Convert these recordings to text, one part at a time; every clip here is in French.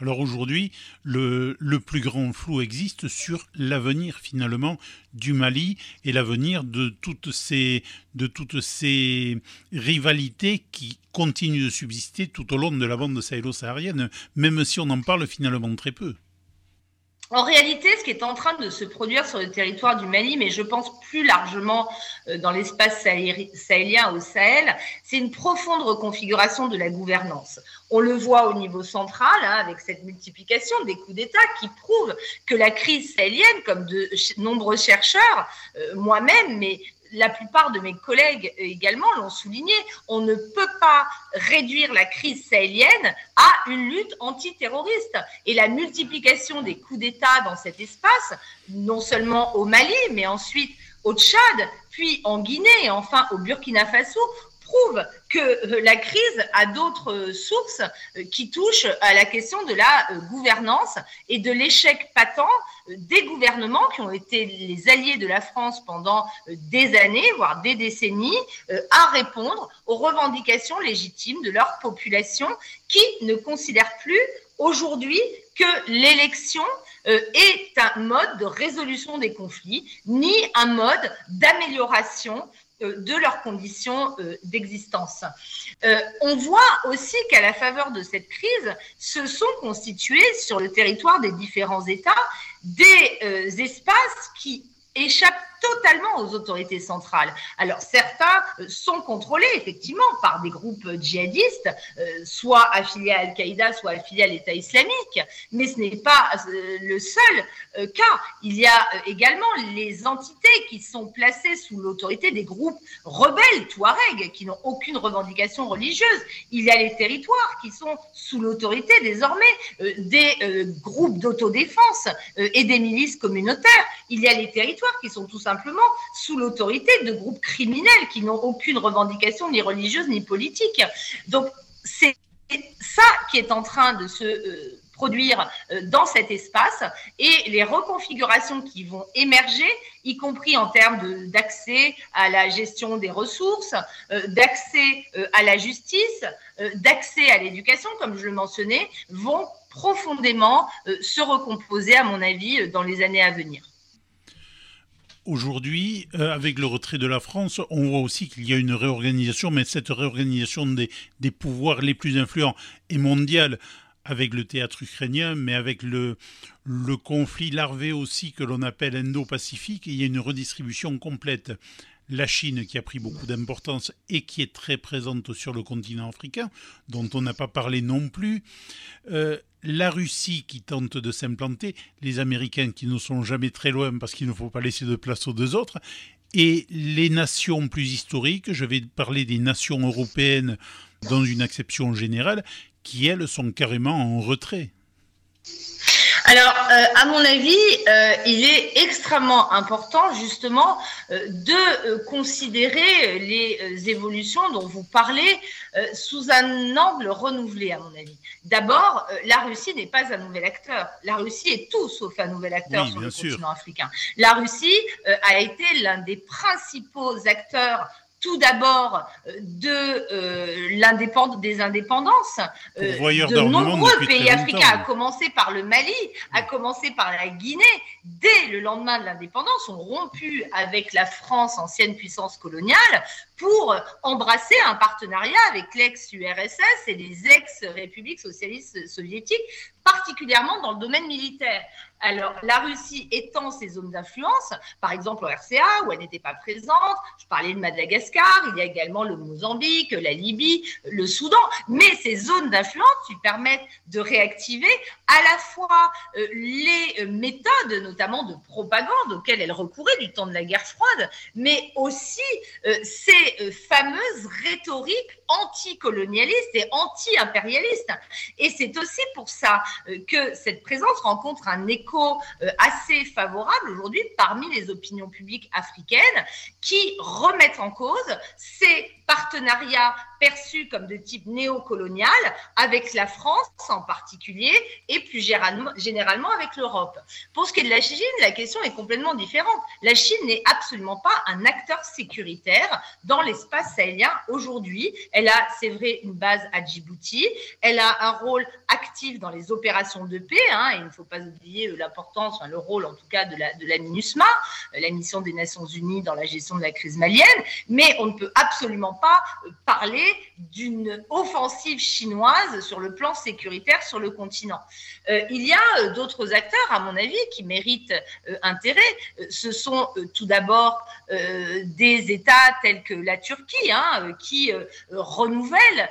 Alors aujourd'hui, le, plus grand flou existe sur l'avenir finalement du Mali et l'avenir de toutes ces de toutes ces rivalités qui continuent de subsister tout au long de la bande sahélo-saharienne, même si on en parle finalement très peu. En réalité, ce qui est en train de se produire sur le territoire du Mali, mais je pense plus largement euh, dans l'espace sahélien au Sahel, c'est une profonde reconfiguration de la gouvernance. On le voit au niveau central, hein, avec cette multiplication des coups d'État qui prouve que la crise sahélienne, comme de nombreux chercheurs, euh, moi-même, mais la plupart de mes collègues également l'ont souligné, on ne peut pas réduire la crise sahélienne à une lutte antiterroriste. Et la multiplication des coups d'État dans cet espace, non seulement au Mali, mais ensuite au Tchad, puis en Guinée et enfin au Burkina Faso, prouve que euh, la crise a d'autres euh, sources euh, qui touchent à la question de la gouvernance et de l'échec patent des gouvernements qui ont été les alliés de la France pendant des années, voire des décennies, à répondre aux revendications légitimes de leur population qui ne considère plus aujourd'hui que l'élection est un mode de résolution des conflits, ni un mode d'amélioration de leurs conditions euh, d'existence. Euh, on voit aussi qu'à la faveur de cette crise, se sont constitués sur le territoire des différents États des espaces qui échappent totalement aux autorités centrales. Alors certains euh, sont contrôlés effectivement par des groupes djihadistes, euh, soit affiliés à Al-Qaïda, soit affiliés à l'État islamique, mais ce n'est pas euh, le seul cas. Il y a également les entités qui sont placées sous l'autorité des groupes rebelles touareg qui n'ont aucune revendication religieuse. Il y a les territoires qui sont sous l'autorité désormais des groupes d'autodéfense et des milices communautaires. Il y a les territoires qui sont tout simplement sous l'autorité de groupes criminels qui n'ont aucune revendication ni religieuse ni politique. Donc c'est ça qui est en train de se euh, produire euh, dans cet espace et les reconfigurations qui vont émerger, y compris en termes d'accès à la gestion des ressources, euh, d'accès à la justice, d'accès à l'éducation, comme je le mentionnais, vont profondément se recomposer, à mon avis, dans les années à venir. Aujourd'hui, euh, avec le retrait de la France, on voit aussi qu'il y a une réorganisation, mais cette réorganisation des, pouvoirs les plus influents est mondiale avec le théâtre ukrainien, mais avec le, le conflit larvé aussi que l'on appelle Indo-Pacifique, il y a une redistribution complète. La Chine qui a pris beaucoup d'importance et qui est très présente sur le continent africain, dont on n'a pas parlé non plus. Euh, la Russie qui tente de s'implanter, les Américains qui ne sont jamais très loin parce qu'il ne faut pas laisser de place aux deux autres, et les nations plus historiques, je vais parler des nations européennes dans une acception générale, qui elles sont carrément en retrait. Alors, euh, à mon avis, euh, il est extrêmement important justement euh, de considérer les évolutions dont vous parlez sous un angle renouvelé, à mon avis. D'abord, la Russie n'est pas un nouvel acteur. La Russie est tout sauf un nouvel acteur sur le continent africain. La Russie a été l'un des principaux acteurs tout d'abord euh, de euh, des indépendances euh, de nombreux pays africains, à commencer par le Mali, à commencer par la Guinée, dès le lendemain de l'indépendance, ont rompu avec la France, ancienne puissance coloniale, pour embrasser un partenariat avec l'ex-URSS et les ex-républiques socialistes soviétiques, particulièrement dans le domaine militaire. Alors, la Russie étend ses zones d'influence, par exemple au RCA, où elle n'était pas présente. Je parlais de Madagascar, il y a également le Mozambique, la Libye, le Soudan. Mais ces zones d'influence lui permettent de réactiver à la fois euh, les euh, méthodes, notamment de propagande, auxquelles elle recourait du temps de la guerre froide, mais aussi euh, ces fameuses rhétoriques anticolonialistes et anti-impérialistes. Et c'est aussi pour ça que cette présence rencontre un écho écho assez favorable aujourd'hui parmi les opinions publiques africaines qui remettent en cause ces partenariats perçus comme de type néocolonial avec la France en particulier et plus généralement avec l'Europe. Pour ce qui est de la Chine, la question est complètement différente. La Chine n'est absolument pas un acteur sécuritaire dans l'espace sahélien aujourd'hui. Elle a, c'est vrai, une base à Djibouti. Elle a un rôle actif dans les opérations de paix. Hein, il ne faut pas oublier l'importance, le rôle en tout cas de la, de la MINUSMA, la mission des Nations Unies dans la gestion de la crise malienne. Mais on ne peut absolument pas parler d'une offensive chinoise sur le plan sécuritaire sur le continent. Euh, il y a euh, d'autres acteurs, à mon avis, qui méritent euh, intérêt. Ce sont tout d'abord des États tels que la Turquie, hein, qui renouvellent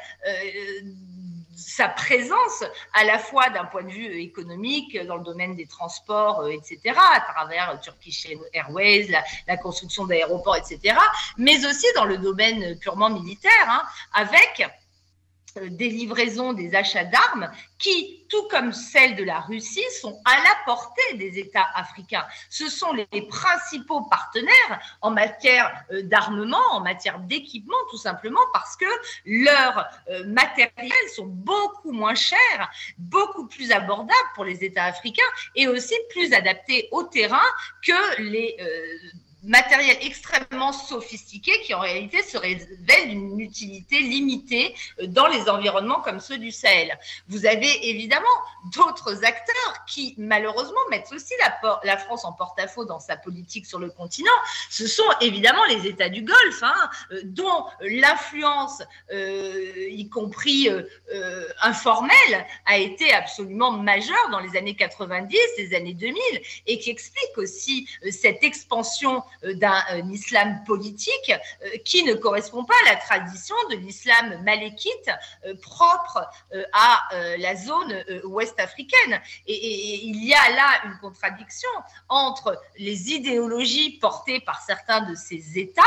sa présence à la fois d'un point de vue économique dans le domaine des transports, etc., à travers Turkish Airways, la, construction d'aéroports, etc., mais aussi dans le domaine purement militaire, hein, avec euh, des livraisons, des achats d'armes qui, tout comme celles de la Russie, sont à la portée des États africains. Ce sont les principaux partenaires en matière euh, d'armement, en matière d'équipement, tout simplement parce que leurs euh, matériels sont beaucoup moins chers, beaucoup plus abordables pour les États africains et aussi plus adaptés au terrain que les matériel extrêmement sophistiqué qui en réalité se révèle d'une utilité limitée euh, dans les environnements comme ceux du Sahel. Vous avez évidemment d'autres acteurs qui malheureusement mettent aussi la, France en porte-à-faux dans sa politique sur le continent. Ce sont évidemment les États du Golfe, hein, euh, dont l'influence, euh, y compris informelle, a été absolument majeure dans les années 90, les années 2000, et qui explique aussi cette expansion d'un euh, islam politique euh, qui ne correspond pas à la tradition de l'islam malékite propre à la zone ouest africaine. Et, il y a là une contradiction entre les idéologies portées par certains de ces États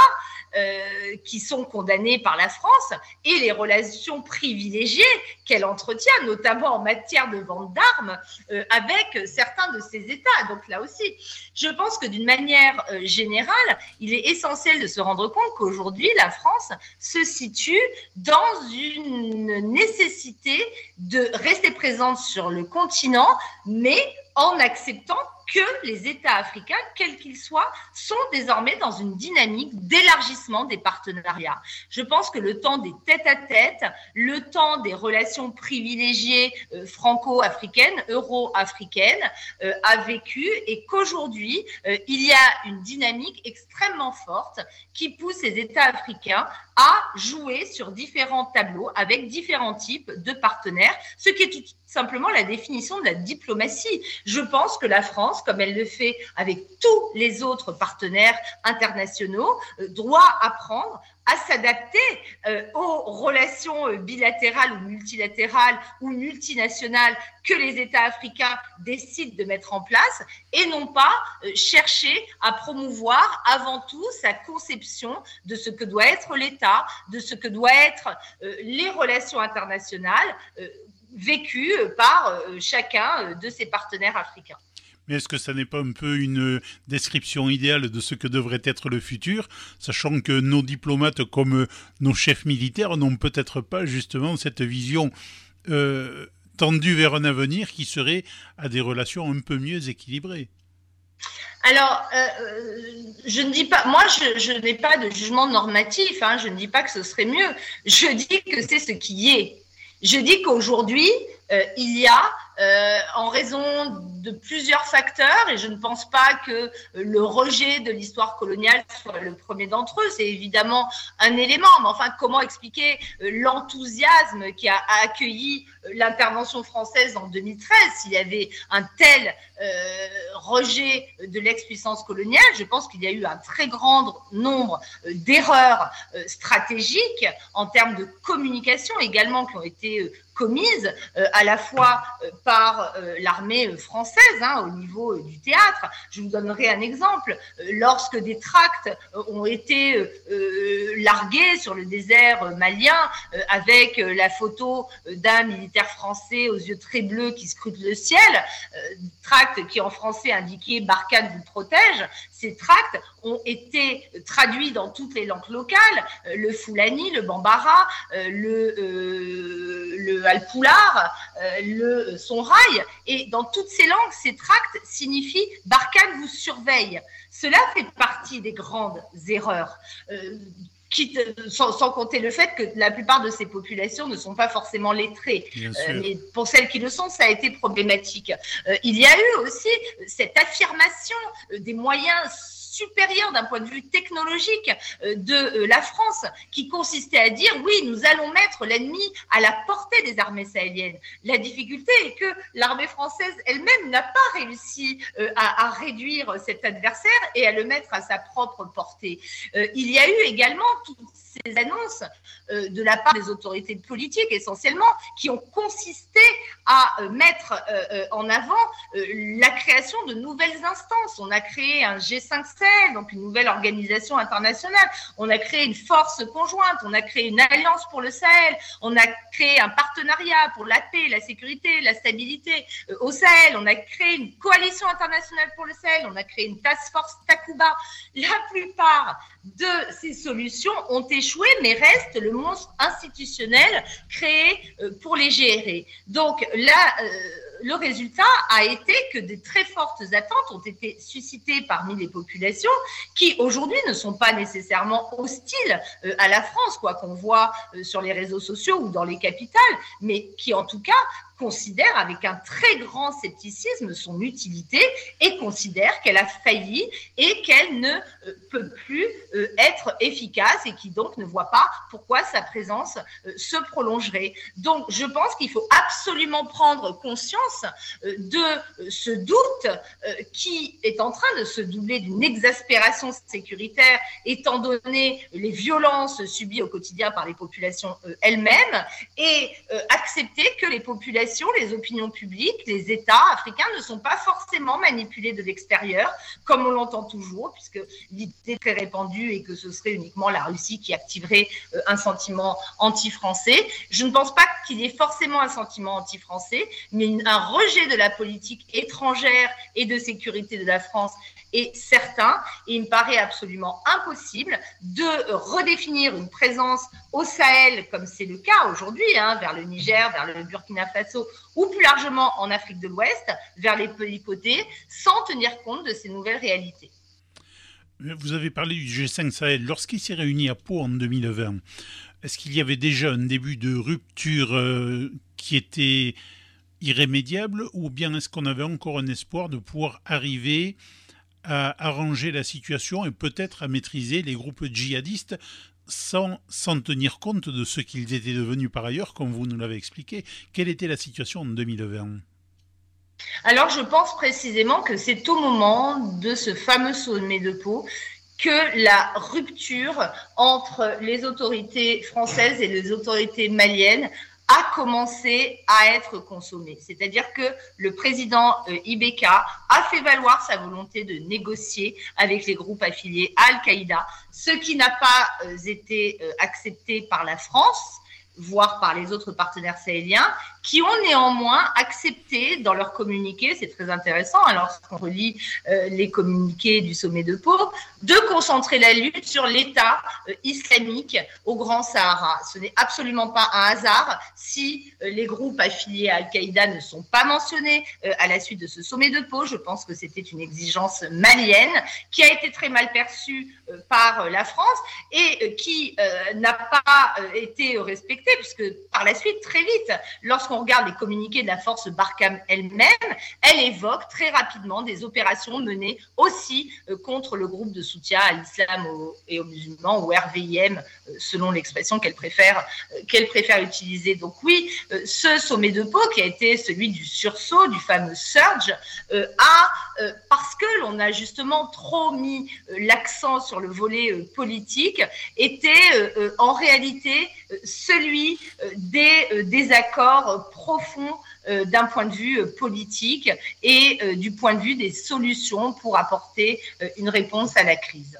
qui sont condamnés par la France et les relations privilégiées qu'elle entretient, notamment en matière de vente d'armes, avec certains de ces États. Donc là aussi, je pense que d'une manière générale, il est essentiel de se rendre compte qu'aujourd'hui, la France se situe dans une nécessité de rester présente sur le continent, mais en acceptant que les États africains, quels qu'ils soient, sont désormais dans une dynamique d'élargissement des partenariats. Je pense que le temps des tête-à-tête, le temps des relations privilégiées euh, franco-africaines, euro-africaines, euh, a vécu et qu'aujourd'hui, euh, il y a une dynamique extrêmement forte qui pousse les États africains à jouer sur différents tableaux avec différents types de partenaires, ce qui est tout simplement la définition de la diplomatie. Je pense que la France, comme elle le fait avec tous les autres partenaires internationaux, euh, doit apprendre à s'adapter euh, aux relations euh, bilatérales ou multilatérales ou multinationales que les États africains décident de mettre en place et non pas chercher à promouvoir avant tout sa conception de ce que doit être l'État, de ce que doit être les relations internationales vécu par euh, chacun euh, de ses partenaires africains. Mais est-ce que ça n'est pas un peu une description idéale de ce que devrait être le futur, sachant que nos diplomates comme nos chefs militaires n'ont peut-être pas justement cette vision euh, tendue vers un avenir qui serait à des relations un peu mieux équilibrées? Alors, je ne dis pas, moi, je, n'ai pas de jugement normatif, hein, je ne dis pas que ce serait mieux, je dis que c'est ce qui est. Je dis qu'aujourd'hui, euh, il y a, euh, en raison de plusieurs facteurs, et je ne pense pas que le rejet de l'histoire coloniale soit le premier d'entre eux, c'est évidemment un élément, mais enfin, comment expliquer euh, l'enthousiasme qui a accueilli l'intervention française en 2013 S'il y avait un tel rejet de l'ex-puissance coloniale, je pense qu'il y a eu un très grand nombre d'erreurs stratégiques en termes de communication également qui ont été commises euh, à la fois euh, par euh, l'armée française hein, au niveau du théâtre. Je vous donnerai un exemple. Lorsque des tracts ont été largués sur le désert malien avec la photo d'un militaire français aux yeux très bleus qui scrutent le ciel, tracts qui en français indiquaient Barkhane vous protège. Ces tracts ont été traduits dans toutes les langues locales, le Fulani, le Bambara, le, le Alpoular, le Sonrail, et dans toutes ces langues, ces tracts signifient Barkhane vous surveille. Cela fait partie des grandes erreurs. Euh, sans, compter le fait que la plupart de ces populations ne sont pas forcément lettrées. Euh, mais pour celles qui le sont, ça a été problématique. Euh, il y a eu aussi cette affirmation des moyens supérieure d'un point de vue technologique euh, de euh, la France, qui consistait à dire oui, nous allons mettre l'ennemi à la portée des armées sahéliennes. La difficulté est que l'armée française elle-même n'a pas réussi euh, à, réduire cet adversaire et à le mettre à sa propre portée. il y a eu également toutes ces annonces de la part des autorités politiques essentiellement qui ont consisté à mettre en avant la création de nouvelles instances. On a créé un G5 donc une nouvelle organisation internationale. On a créé une force conjointe, on a créé une alliance pour le Sahel, on a créé un partenariat pour la paix, la sécurité, la stabilité euh, au Sahel, on a créé une coalition internationale pour le Sahel, on a créé une task force Takuba. La plupart de ces solutions ont échoué, mais reste le monstre institutionnel créé euh, pour les gérer. Donc là, euh, le résultat a été que des très fortes attentes ont été suscitées parmi les populations qui aujourd'hui ne sont pas nécessairement hostiles euh, à la France, quoi qu'on voit euh, sur les réseaux sociaux ou dans les capitales, mais qui en tout cas considère avec un très grand scepticisme son utilité et considère qu'elle a failli et qu'elle ne euh, peut plus euh, être efficace et qui donc ne voit pas pourquoi sa présence euh, se prolongerait. Donc je pense qu'il faut absolument prendre conscience de ce doute qui est en train de se doubler d'une exaspération sécuritaire étant donné les violences subies au quotidien par les populations elles-mêmes et accepter que les les opinions publiques, les États africains ne sont pas forcément manipulés de l'extérieur, comme on l'entend toujours, puisque l'idée très répandue est que ce serait uniquement la Russie qui activerait euh, un sentiment anti-français. Je ne pense pas qu'il y ait forcément un sentiment anti-français, mais un rejet de la politique étrangère et de sécurité de la France est certain et il me paraît absolument impossible de redéfinir une présence au Sahel, comme c'est le cas aujourd'hui, hein, vers le Niger, vers le Burkina Faso ou plus largement en Afrique de l'Ouest, vers les pays côtés, sans tenir compte de ces nouvelles réalités. Vous avez parlé du G5 Sahel. Lorsqu'il s'est réuni à Pau en 2020, est-ce qu'il y avait déjà un début de rupture euh, qui était irrémédiable ou bien est-ce qu'on avait encore un espoir de pouvoir arriver à arranger la situation et peut-être à maîtriser les groupes djihadistes sans, tenir compte de ce qu'ils étaient devenus par ailleurs, comme vous nous l'avez expliqué. Quelle était la situation en 2020 alors, je pense précisément que c'est au moment de ce fameux sommet de Pau que la rupture entre les autorités françaises et les autorités maliennes a commencé à être consommé. C'est-à-dire que le président euh, Ibeka a fait valoir sa volonté de négocier avec les groupes affiliés à Al-Qaïda, ce qui n'a pas euh, été euh, accepté par la France voire par les autres partenaires sahéliens, qui ont néanmoins accepté dans leur communiqué, c'est très intéressant, alors qu'on relit euh, les communiqués du sommet de Pau, de concentrer la lutte sur l'État euh, islamique au Grand Sahara. Ce n'est absolument pas un hasard si euh, les groupes affiliés à Al-Qaïda ne sont pas mentionnés à la suite de ce sommet de Pau. Je pense que c'était une exigence malienne qui a été très mal perçue par la France et qui n'a pas été respectée puisque par la suite, très vite, lorsqu'on regarde les communiqués de la force Barkham elle-même, elle évoque très rapidement des opérations menées aussi euh, contre le groupe de soutien à l'islam et aux musulmans, ou RVIM, euh, selon l'expression qu'elle préfère, euh, qu'elle préfère utiliser. Donc oui, ce sommet de Pau, qui a été celui du sursaut, du fameux surge, a, parce que l'on a justement trop mis l'accent sur le volet politique, été en réalité celui euh, des euh, désaccords profonds euh, d'un point de vue politique et du point de vue des solutions pour apporter une réponse à la crise.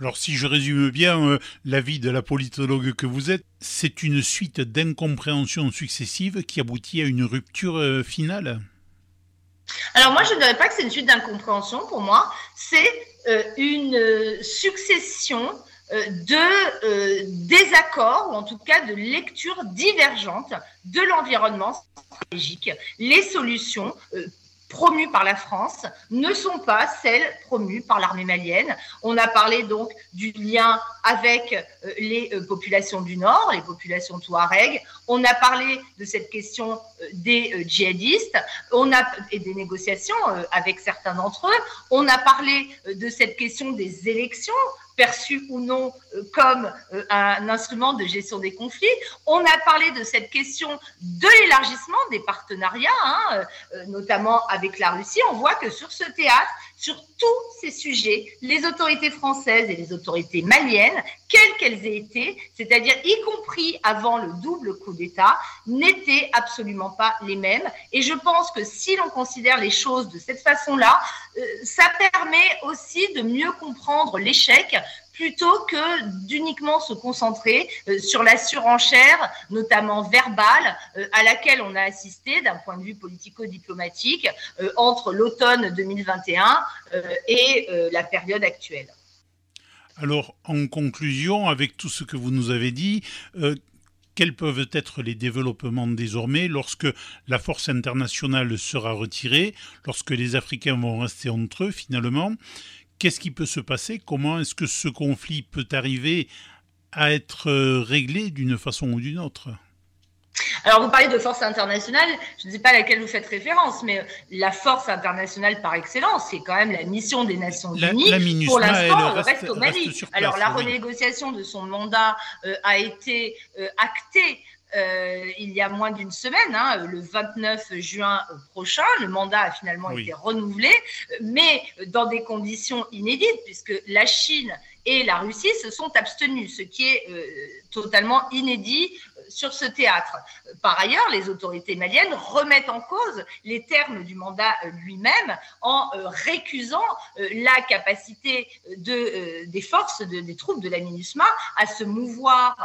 Alors si je résume bien l'avis de la politologue que vous êtes, c'est une suite d'incompréhensions successives qui aboutit à une rupture finale alors moi, je ne dirais pas que c'est une suite d'incompréhension pour moi, c'est euh, une euh, euh, de désaccords, ou en tout cas de lectures divergentes de l'environnement stratégique. Les solutions promues par la France ne sont pas celles promues par l'armée malienne. On a parlé donc du lien avec euh, les euh, populations du Nord, les populations touareg. On a parlé de cette question euh, des djihadistes on a, et des négociations avec certains d'entre eux. On a parlé de cette question des élections perçu ou non euh, comme euh, un instrument de gestion des conflits. On a parlé de cette question de l'élargissement des partenariats, hein, euh, notamment avec la Russie. On voit que sur ce théâtre, sur tous ces sujets, les autorités françaises et les autorités maliennes, quelles qu'elles aient été, c'est-à-dire y compris avant le double coup d'État, n'étaient absolument pas les mêmes. Et je pense que si l'on considère les choses de cette façon-là, ça permet aussi de mieux comprendre l'échec plutôt que d'uniquement se concentrer euh, sur la surenchère, notamment verbale, euh, à laquelle on a assisté d'un point de vue politico-diplomatique euh, entre l'automne 2021 et la période actuelle. Alors, en conclusion, avec tout ce que vous nous avez dit, quels peuvent être les développements désormais lorsque la force internationale sera retirée, lorsque les Africains vont rester entre eux finalement? Qu'est-ce qui peut se passer? Comment est-ce que ce conflit peut arriver à être euh, réglé d'une façon ou d'une autre? Alors, vous parlez de force internationale, je ne sais pas à laquelle vous faites référence, mais la force internationale par excellence, c'est quand même la mission des Nations Unies. Pour l'instant, reste, reste, au Mali. Alors, la renégociation de son mandat euh, a été euh, actée euh, il y a moins d'une semaine, hein, le 29 juin prochain. Le mandat a finalement été renouvelé, mais dans des conditions inédites, puisque la Chine et la Russie se sont abstenus, ce qui est euh, totalement inédit euh, sur ce théâtre. Par ailleurs, les autorités maliennes remettent en cause les termes du mandat lui-même en récusant la capacité de, des forces, des troupes de la MINUSMA à se mouvoir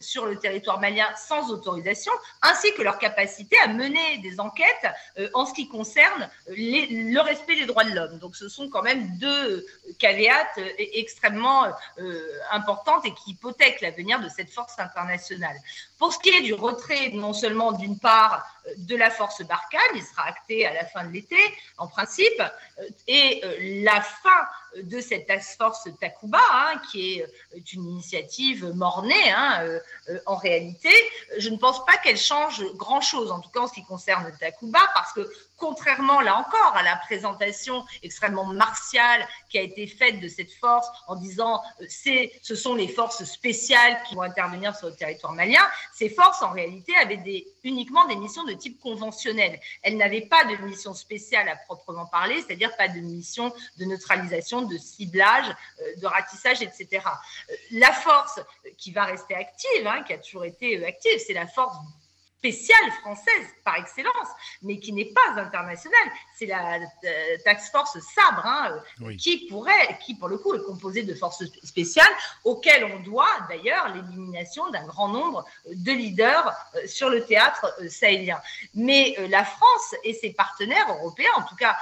sur le territoire malien sans autorisation, ainsi que leur capacité à mener des enquêtes euh, en ce qui concerne euh, le respect des droits de l'homme. Donc ce sont quand même deux caveats euh, extrêmement importantes et qui hypothèquent l'avenir de cette force internationale. Pour ce qui est du retrait, non seulement d'une part de la force Barkhane, il sera acté à la fin de l'été en principe, et la fin de cette task force Takuba, hein, qui est une initiative mornée, hein, euh, en réalité, je ne pense pas qu'elle change grand-chose, en tout cas en ce qui concerne Takuba, parce que contrairement là encore à la présentation extrêmement martiale qui a été faite de cette force en disant euh, c'est ce sont les forces spéciales qui vont intervenir sur le territoire malien, ces forces en réalité avaient uniquement des missions de type conventionnel. Elles n'avaient pas de mission spéciale à proprement parler, c'est-à-dire pas de mission de neutralisation, de ciblage, euh, de ratissage, etc. La force qui va rester active, hein, qui a toujours été active, c'est la force spéciale française par excellence, mais qui n'est pas internationale. C'est la euh, Tax Force Sabre, hein, euh, qui pourrait, qui pour le coup est composée de forces spéciales, auxquelles on doit d'ailleurs l'élimination d'un grand nombre de leaders euh, sur le théâtre sahélien. Mais la France et ses partenaires européens, en tout cas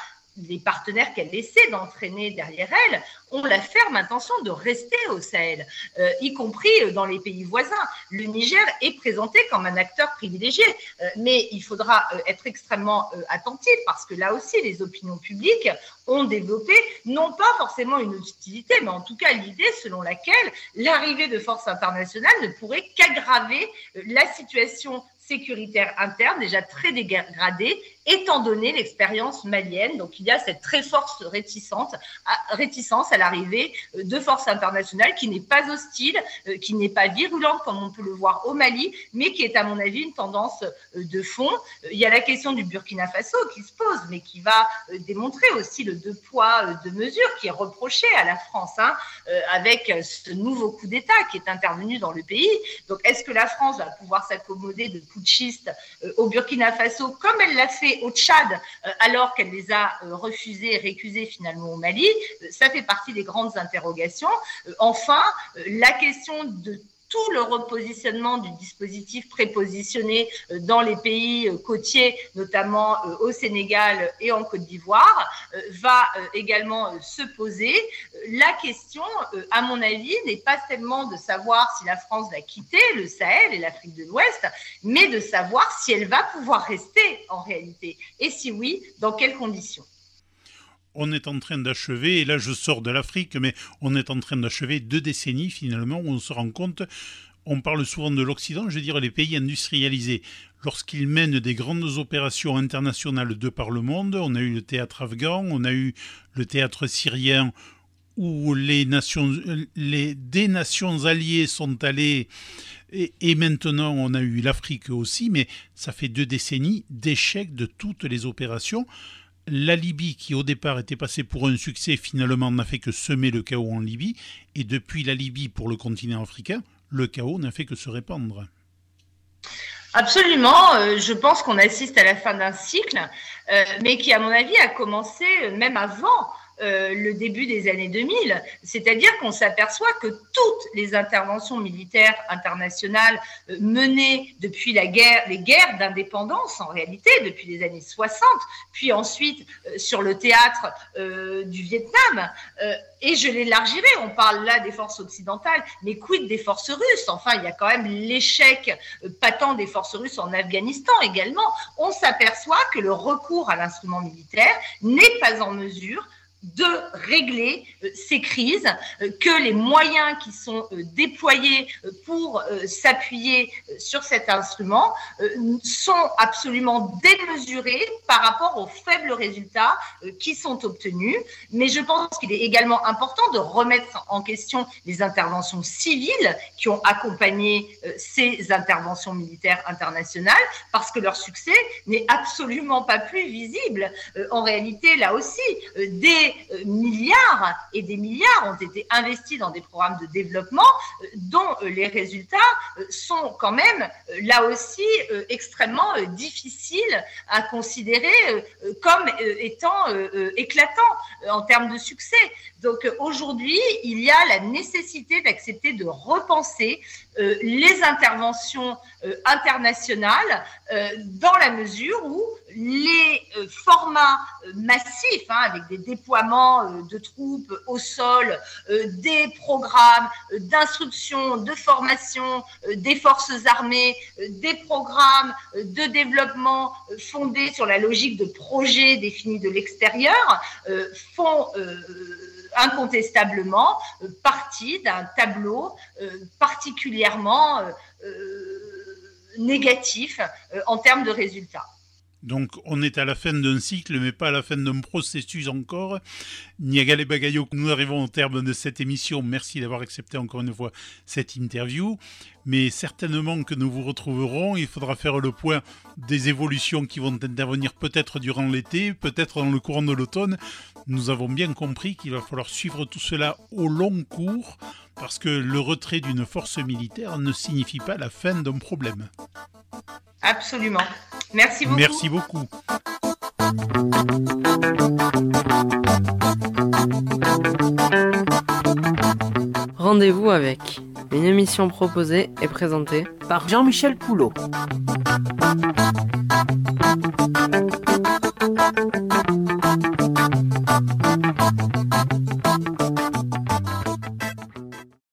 les partenaires qu'elle essaie d'entraîner derrière elle ont la ferme intention de rester au Sahel, euh, y compris euh, dans les pays voisins. Le Niger est présenté comme un acteur privilégié, euh, mais il faudra être extrêmement attentif parce que là aussi, les opinions publiques ont développé non pas forcément une hostilité, mais en tout cas l'idée selon laquelle l'arrivée de forces internationales ne pourrait qu'aggraver la situation sécuritaire interne déjà très dégradée, étant donné l'expérience malienne. Donc il y a cette très forte réticence à, réticence à l'arrivée euh, de forces internationales qui n'est pas hostile, euh, qui n'est pas virulente comme on peut le voir au Mali, mais qui est à mon avis une tendance euh, de fond. Il y a la question du Burkina Faso qui se pose, mais qui va démontrer aussi le deux poids, deux mesures qui est reproché à la France hein, avec ce nouveau coup d'État qui est intervenu dans le pays. Donc est-ce que la France va pouvoir s'accommoder de putschistes au Burkina Faso comme elle l'a fait au Tchad, alors qu'elle les a refusées et récusées finalement au Mali, ça fait partie des grandes interrogations. Enfin, la question de tout le repositionnement du dispositif prépositionné euh, dans les pays euh, côtiers, notamment euh, au Sénégal et en Côte d'Ivoire, va également se poser. La question, à mon avis, n'est pas tellement de savoir si la France va quitter le Sahel et l'Afrique de l'Ouest, mais de savoir si elle va pouvoir rester en réalité. Et si oui, dans quelles conditions on est en train d'achever, et là je sors de l'Afrique, mais on est en train d'achever deux décennies finalement où on se rend compte, on parle souvent de l'Occident, je veux dire les pays industrialisés. Lorsqu'ils mènent des grandes opérations internationales de par le monde, on a eu le théâtre afghan, on a eu le théâtre syrien où les nations, les, des nations alliées sont allées, et, et maintenant on a eu l'Afrique aussi, mais ça fait deux décennies d'échecs de toutes les opérations la Libye, qui au départ était passée pour un succès, finalement n'a fait que semer le chaos en Libye, et depuis la Libye pour le continent africain, le chaos n'a fait que se répandre. Absolument, euh, je pense qu'on assiste à la fin d'un cycle, euh, mais qui, à mon avis, a commencé même avant euh, le début des années 2000. C'est-à-dire qu'on s'aperçoit que toutes les interventions militaires internationales euh, menées depuis les guerres d'indépendance en réalité, depuis les années 60, puis ensuite euh, sur le théâtre du Vietnam, et je l'élargirai, on parle là des forces occidentales, mais quid des forces russes? Enfin, il y a quand même l'échec patent des forces russes en Afghanistan également. On s'aperçoit que le recours à l'instrument militaire n'est pas en mesure de régler euh, ces crises, euh, que les moyens qui sont euh, déployés pour s'appuyer sur cet instrument sont absolument démesurés par rapport aux faibles résultats qui sont obtenus. Mais je pense qu'il est également important de remettre en question les interventions civiles qui ont accompagné ces interventions militaires internationales, parce que leur succès n'est absolument pas plus visible. En réalité, là aussi, des euh, milliards et des milliards ont été investis dans des programmes de développement euh, dont euh, les résultats sont quand même là aussi extrêmement difficiles à considérer comme étant éclatants en termes de succès. Donc aujourd'hui, il y a la nécessité d'accepter de repenser les interventions internationales dans la mesure où les formats massifs, hein, avec des déploiements de troupes au sol, des programmes d'instruction, de formation des forces armées, des programmes de développement fondés sur la logique de projet défini de l'extérieur, font incontestablement partie d'un tableau particulièrement négatif en termes de résultats. Donc on est à la fin d'un cycle, mais pas à la fin d'un processus encore. Niagale Bagayo, nous arrivons au terme de cette émission. Merci d'avoir accepté encore une fois cette interview. Mais certainement que nous vous retrouverons. Il faudra faire le point des évolutions qui vont intervenir peut-être durant l'été, peut-être dans le courant de l'automne. Nous avons bien compris qu'il va falloir suivre tout cela au long cours parce que le retrait d'une force militaire ne signifie pas la fin d'un problème. Absolument. Merci beaucoup. Merci beaucoup. Rendez-vous avec, une émission proposée et présentée par Jean-Michel Poulot.